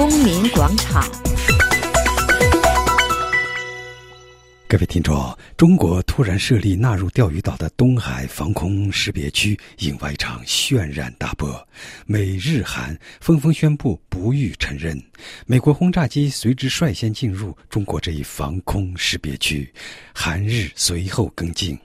公民广场。各位听众，中国突然设立纳入钓鱼岛的东海防空识别区，引发一场轩然大波。美日韩纷纷宣布不予承认，美国轰炸机随之率先进入中国这一防空识别区，韩日随后跟进。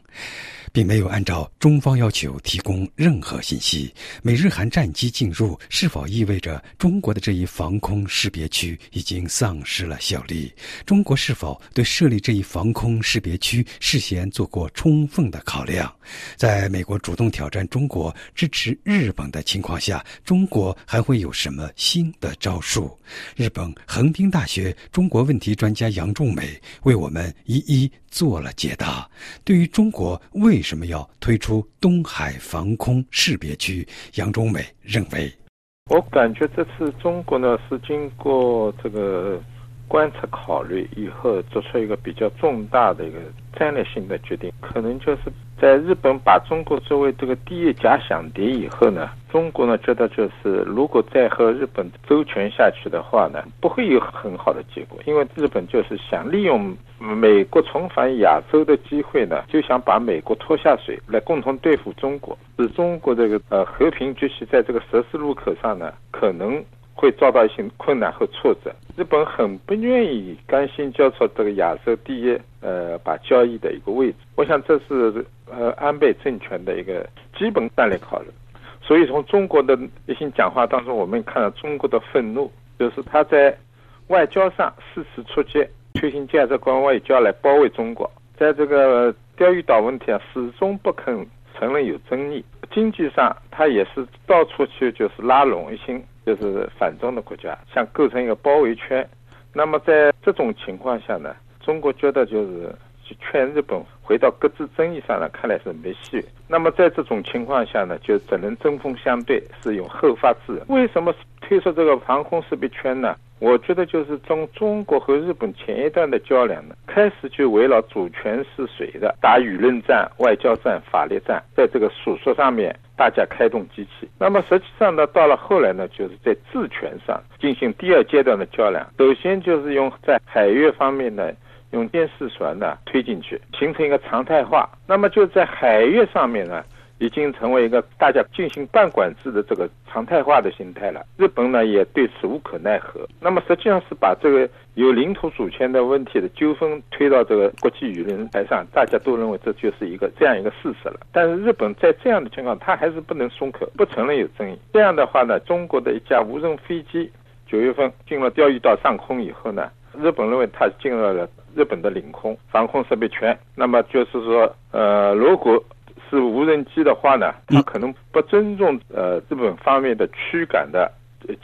并没有按照中方要求提供任何信息。美日韩战机进入，是否意味着中国的这一防空识别区已经丧失了效力？中国是否对设立这一防空识别区事先做过充分的考量？在美国主动挑战中国、支持日本的情况下，中国还会有什么新的招数？日本横滨大学中国问题专家杨仲美为我们一一做了解答。对于中国为为什么要推出东海防空识别区？杨忠美认为，我感觉这次中国呢是经过这个观察考虑以后，做出一个比较重大的一个战略性的决定，可能就是。在日本把中国作为这个第一假想敌以后呢，中国呢觉得就是如果再和日本周旋下去的话呢，不会有很好的结果，因为日本就是想利用美国重返亚洲的机会呢，就想把美国拖下水，来共同对付中国，使中国这个呃和平崛起在这个十字路口上呢，可能。会遭到一些困难和挫折。日本很不愿意甘心交出这个亚洲第一呃把交易的一个位置。我想这是呃安倍政权的一个基本战略考虑。所以从中国的一些讲话当中，我们看到中国的愤怒，就是他在外交上四次出击，推行价值观外交来包围中国。在这个钓鱼岛问题上，始终不肯承认有争议。经济上，他也是到处去就是拉拢一些。就是反中的国家，想构成一个包围圈。那么在这种情况下呢，中国觉得就是去劝日本回到各自争议上来，看来是没戏。那么在这种情况下呢，就只能针锋相对，是用后发制人。为什么推出这个防空识别圈呢？我觉得就是从中国和日本前一段的较量呢，开始就围绕主权是谁的打舆论战、外交战、法律战，在这个诉说上面大家开动机器。那么实际上呢，到了后来呢，就是在治权上进行第二阶段的较量。首先就是用在海域方面呢，用监视船呢推进去，形成一个常态化。那么就在海域上面呢。已经成为一个大家进行半管制的这个常态化的心态了。日本呢也对此无可奈何。那么实际上是把这个有领土主权的问题的纠纷推到这个国际舆论台上，大家都认为这就是一个这样一个事实了。但是日本在这样的情况，他还是不能松口，不承认有争议。这样的话呢，中国的一架无人飞机九月份进了钓鱼岛上空以后呢，日本认为它进入了日本的领空防空识别圈。那么就是说，呃，如果是无人机的话呢，它可能不尊重呃日本方面的驱赶的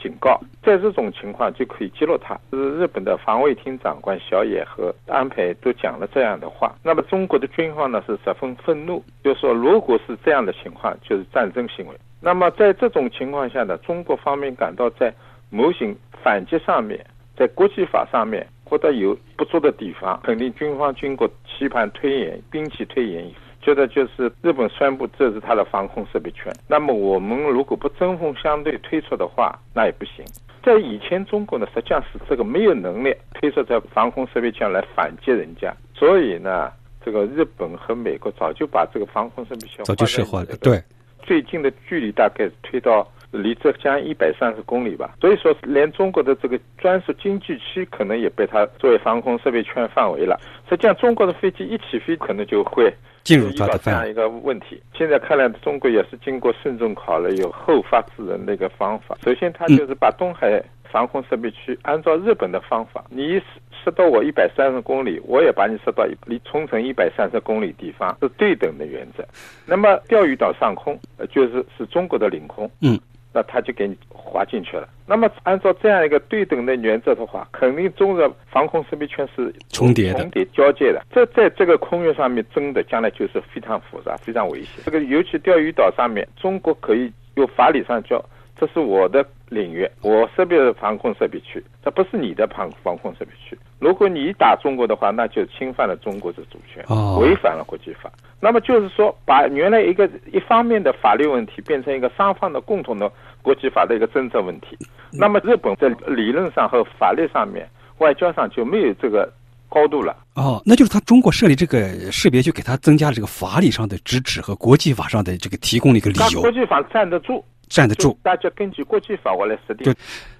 警告，在这种情况就可以击落它。是日本的防卫厅长官小野和安倍都讲了这样的话。那么中国的军方呢是十分愤怒，就说如果是这样的情况，就是战争行为。那么在这种情况下呢，中国方面感到在模型反击上面，在国际法上面或者有不足的地方，肯定军方经过期盼推演兵器推演。觉得就是日本宣布这是他的防空识别圈，那么我们如果不针锋相对推出的话，那也不行。在以前中国呢，实际上是这个没有能力推出这防空识别圈来反击人家，所以呢，这个日本和美国早就把这个防空识别圈早就设化了。对，最近的距离大概推到离浙江一百三十公里吧，所以说连中国的这个专属经济区可能也被它作为防空设备圈范围了。实际上，中国的飞机一起飞，可能就会。进入它的这样一个问题，现在看来，中国也是经过慎重考虑，有后发制人的一个方法。首先，他就是把东海防空设备区按照日本的方法，你射到我一百三十公里，我也把你射到离冲绳一百三十公里地方，是对等的原则。那么，钓鱼岛上空就是是中国的领空。嗯。那他就给你划进去了。那么按照这样一个对等的原则的话，肯定中日防空识别圈是重叠的、重叠交界的。这在这个空域上面争的，将来就是非常复杂、非常危险。这个尤其钓鱼岛上面，中国可以有法理上叫。这是我的领域，我设备的防控设备区，这不是你的防防空设备区。如果你打中国的话，那就侵犯了中国的主权，违反了国际法。那么就是说，把原来一个一方面的法律问题变成一个双方的共同的国际法的一个争执问题。那么日本在理论上和法律上面、外交上就没有这个高度了。哦，那就是他中国设立这个识别就，给他增加了这个法理上的支持和国际法上的这个提供了一个理由。国际法站得住，站得住。大家根据国际法我来设定。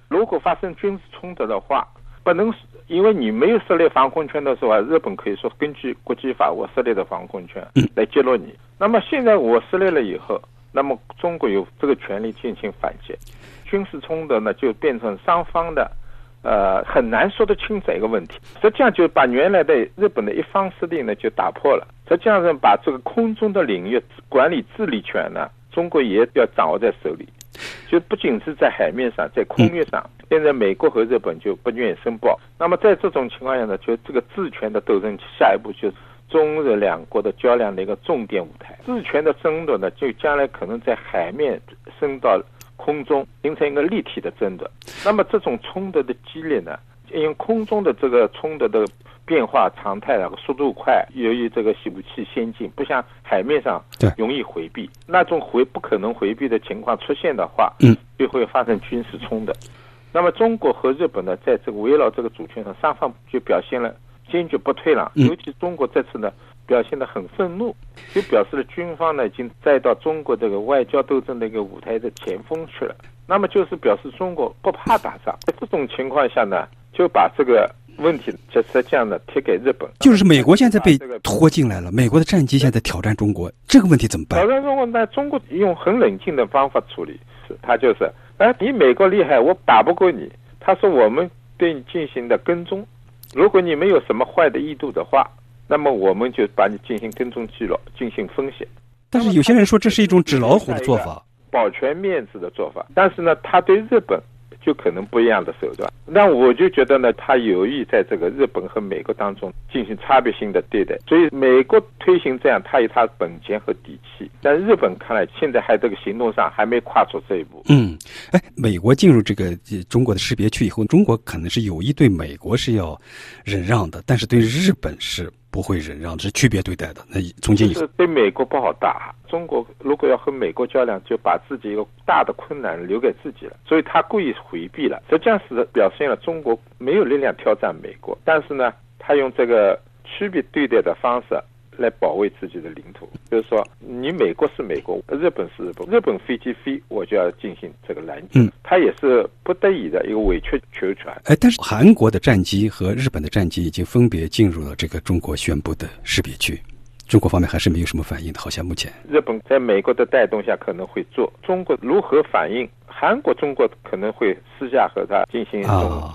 如果发生军事冲突的话，不能因为你没有设立防空圈的时候，日本可以说根据国际法我设立的防空圈来揭露你。那么现在我设立了以后，那么中国有这个权利进行反击。军事冲突呢，就变成双方的，呃，很难说得清这个问题。实际上就把原来的日本的一方势力呢就打破了。实际上是把这个空中的领域管理治理权呢，中国也要掌握在手里。就不仅是在海面上，在空域上，现在美国和日本就不愿意申报。那么在这种情况下呢，就这个治权的斗争，下一步就是中日两国的较量的一个重点舞台。治权的争夺呢，就将来可能在海面升到空中，形成一个立体的争斗。那么这种冲突的激烈呢，因为空中的这个冲突的。变化常态的速度快，由于这个武器先进，不像海面上容易回避。那种回不可能回避的情况出现的话，嗯，就会发生军事冲突。那么中国和日本呢，在这个围绕这个主权上，双方就表现了坚决不退让。尤其中国这次呢，表现得很愤怒，就表示了军方呢已经再到中国这个外交斗争的一个舞台的前锋去了。那么就是表示中国不怕打仗。在这种情况下呢，就把这个。问题就是这样的，贴给日本，就是美国现在被拖进来了。美国的战机现在挑战中国，这个问题怎么办？挑战中国，那中国用很冷静的方法处理，是他就是，哎，你美国厉害，我打不过你。他说我们对你进行的跟踪，如果你没有什么坏的意图的话，那么我们就把你进行跟踪记录，进行风险。但是有些人说这是一种纸老虎的做法，保全面子的做法。但是呢，他对日本。就可能不一样的手段，那我就觉得呢，他有意在这个日本和美国当中进行差别性的对待，所以美国推行这样，他有他本钱和底气，但日本看来现在还这个行动上还没跨出这一步。嗯，哎，美国进入这个中国的识别区以后，中国可能是有意对美国是要忍让的，但是对日本是。不会忍让，是区别对待的。那从今以后，对美国不好打。中国如果要和美国较量，就把自己一个大的困难留给自己了。所以他故意回避了，实际上是表现了中国没有力量挑战美国。但是呢，他用这个区别对待的方式。来保卫自己的领土，就是说，你美国是美国，日本是日本，日本飞机飞，我就要进行这个拦截。嗯，他也是不得已的一个委曲求全。哎，但是韩国的战机和日本的战机已经分别进入了这个中国宣布的识别区，中国方面还是没有什么反应的，好像目前。日本在美国的带动下可能会做，中国如何反应？韩国、中国可能会私下和他进行一种。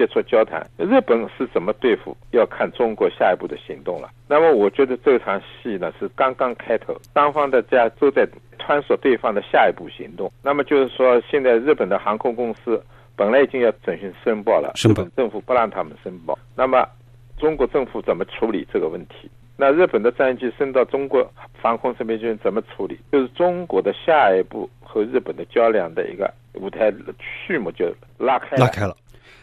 接触交谈，日本是怎么对付，要看中国下一步的行动了。那么，我觉得这场戏呢是刚刚开头，双方的家都在探索对方的下一步行动。那么就是说，现在日本的航空公司本来已经要准许申报了，日本政府不让他们申报。那么，中国政府怎么处理这个问题？那日本的战机升到中国防空识别区怎么处理？就是中国的下一步和日本的较量的一个舞台序幕就拉开拉开了。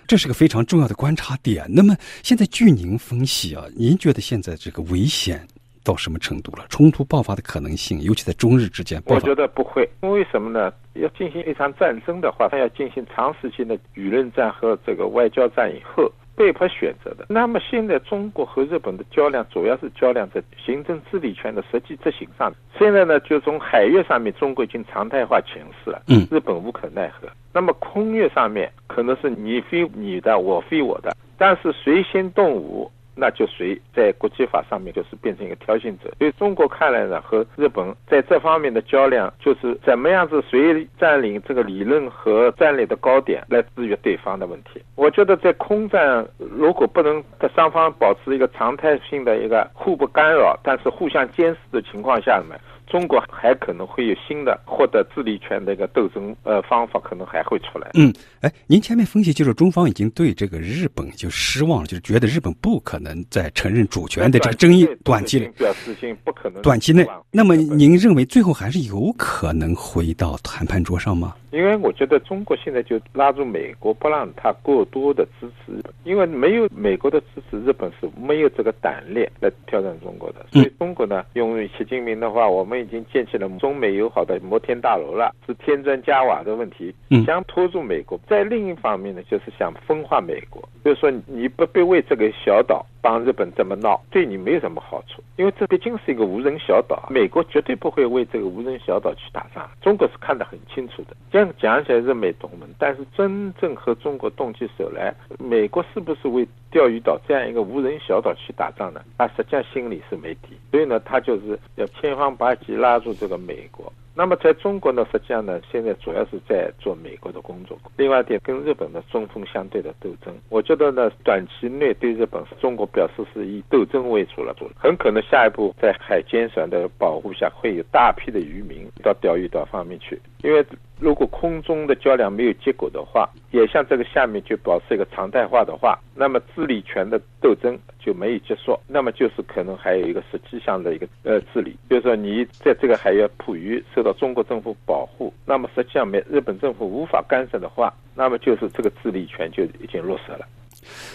这是个非常重要的观察点。那么，现在据您分析啊，您觉得现在这个危险到什么程度了？冲突爆发的可能性，尤其在中日之间，我觉得不会。因为什么呢？要进行一场战争的话，它要进行长时间的舆论战和这个外交战以后。被迫选择的。那么现在中国和日本的较量，主要是较量在行政治理权的实际执行上。现在呢，就从海域上面，中国已经常态化强势了，嗯，日本无可奈何。那么空域上面，可能是你飞你的，我飞我的，但是谁先动武？那就谁在国际法上面就是变成一个挑衅者。所以中国看来呢，和日本在这方面的较量，就是怎么样子谁占领这个理论和战略的高点来制约对方的问题。我觉得在空战如果不能在双方保持一个常态性的一个互不干扰，但是互相监视的情况下呢。中国还可能会有新的获得治理权的一个斗争呃方法，可能还会出来。嗯，哎，您前面分析就是中方已经对这个日本就失望了，就是觉得日本不可能再承认主权的这个争议短期内表示性不可能短期内。那么您认为最后还是有可能回到谈判桌上吗？因为我觉得中国现在就拉住美国，不让他过多的支持日本，因为没有美国的支持，日本是没有这个胆量来挑战中国的。所以中国呢，用习近平的话，我们。们已经建起了中美友好的摩天大楼了，是添砖加瓦的问题，想拖住美国。在另一方面呢，就是想分化美国，就是说你不必为这个小岛帮日本这么闹，对你没有什么好处，因为这毕竟是一个无人小岛，美国绝对不会为这个无人小岛去打仗。中国是看得很清楚的，这样讲起来是美同盟，但是真正和中国动起手来，美国是不是为钓鱼岛这样一个无人小岛去打仗呢？他实际上心里是没底，所以呢，他就是要千方百计拉住这个美国。那么在中国呢，实际上呢，现在主要是在做美国的工作。另外一点，跟日本的针锋相对的斗争，我觉得呢，短期内对日本，中国表示是以斗争为主了，做很可能下一步在海监船的保护下，会有大批的渔民到钓鱼岛方面去，因为。如果空中的较量没有结果的话，也像这个下面就保持一个常态化的话，那么治理权的斗争就没有结束，那么就是可能还有一个实际上的一个呃治理，就是说你在这个海域捕鱼受到中国政府保护，那么实际上没日本政府无法干涉的话，那么就是这个治理权就已经落实了，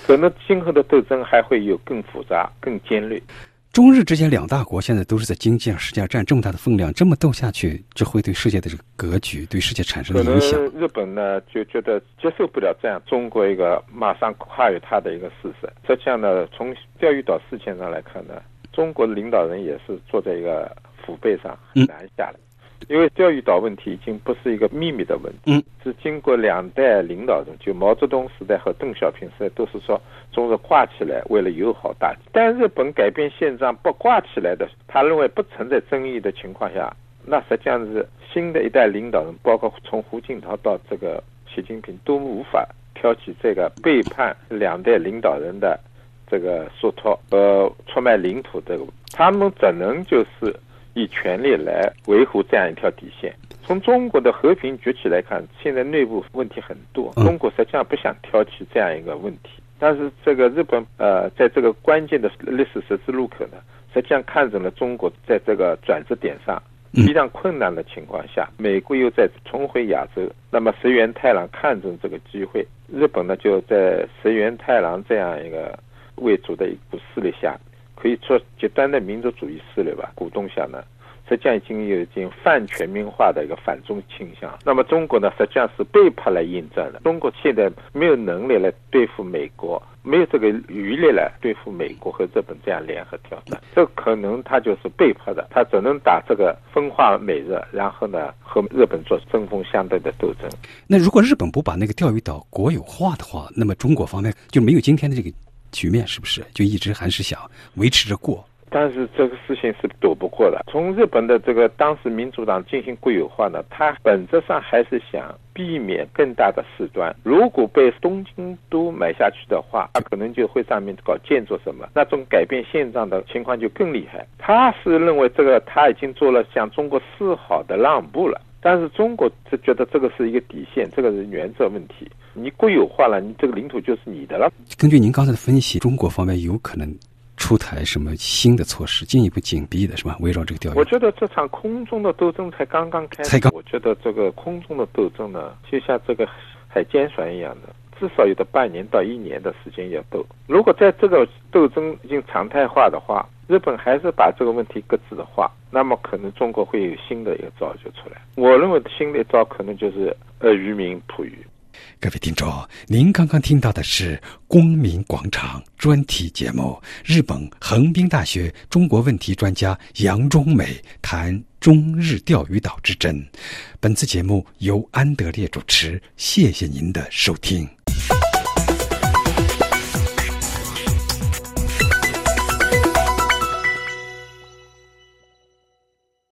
可能今后的斗争还会有更复杂、更尖锐。中日之间两大国现在都是在经济上世界上占这么大的分量，这么斗下去，这会对世界的这个格局、对世界产生的影响。日本呢就觉得接受不了这样中国一个马上跨越它的一个事实。实际上呢，从钓鱼岛事件上来看呢，中国的领导人也是坐在一个虎背上很难下来。因为钓鱼岛问题已经不是一个秘密的问题，是经过两代领导人，就毛泽东时代和邓小平时代，都是说中日挂起来，为了友好大局。但日本改变现状不挂起来的，他认为不存在争议的情况下，那实际上是新的一代领导人，包括从胡锦涛到这个习近平，都无法挑起这个背叛两代领导人的这个说托和出卖领土这个，他们只能就是。以权力来维护这样一条底线。从中国的和平崛起来看，现在内部问题很多。中国实际上不想挑起这样一个问题，但是这个日本呃，在这个关键的历史十字路口呢，实际上看准了中国在这个转折点上非常困难的情况下，美国又在重回亚洲，那么石原太郎看中这个机会，日本呢就在石原太郎这样一个为主的一股势力下。可以说极端的民族主义势力吧，鼓动下呢，实际上已经有已经泛全民化的一个反中倾向。那么中国呢，实际上是被迫来应战的。中国现在没有能力来对付美国，没有这个余力来对付美国和日本这样联合挑战。这可能他就是被迫的，他只能打这个分化美日，然后呢和日本做针锋相对的斗争。那如果日本不把那个钓鱼岛国有化的话，那么中国方面就没有今天的这个。局面是不是就一直还是想维持着过？但是这个事情是躲不过的。从日本的这个当时民主党进行国有化呢，它本质上还是想避免更大的事端。如果被东京都买下去的话，它可能就会上面搞建筑什么，那种改变现状的情况就更厉害。他是认为这个他已经做了向中国示好的让步了。但是中国是觉得这个是一个底线，这个是原则问题。你国有化了，你这个领土就是你的了。根据您刚才的分析，中国方面有可能出台什么新的措施，进一步紧逼的是吧？围绕这个钓鱼。我觉得这场空中的斗争才刚刚开始。才刚。我觉得这个空中的斗争呢，就像这个海监船一样的。至少有的半年到一年的时间要斗。如果在这个斗争已经常态化的话，日本还是把这个问题搁置的话，那么可能中国会有新的一个招就出来。我认为新的一招可能就是呃渔民捕鱼。各位听众，您刚刚听到的是《公民广场》专题节目，日本横滨大学中国问题专家杨忠美谈中日钓鱼岛之争。本次节目由安德烈主持，谢谢您的收听。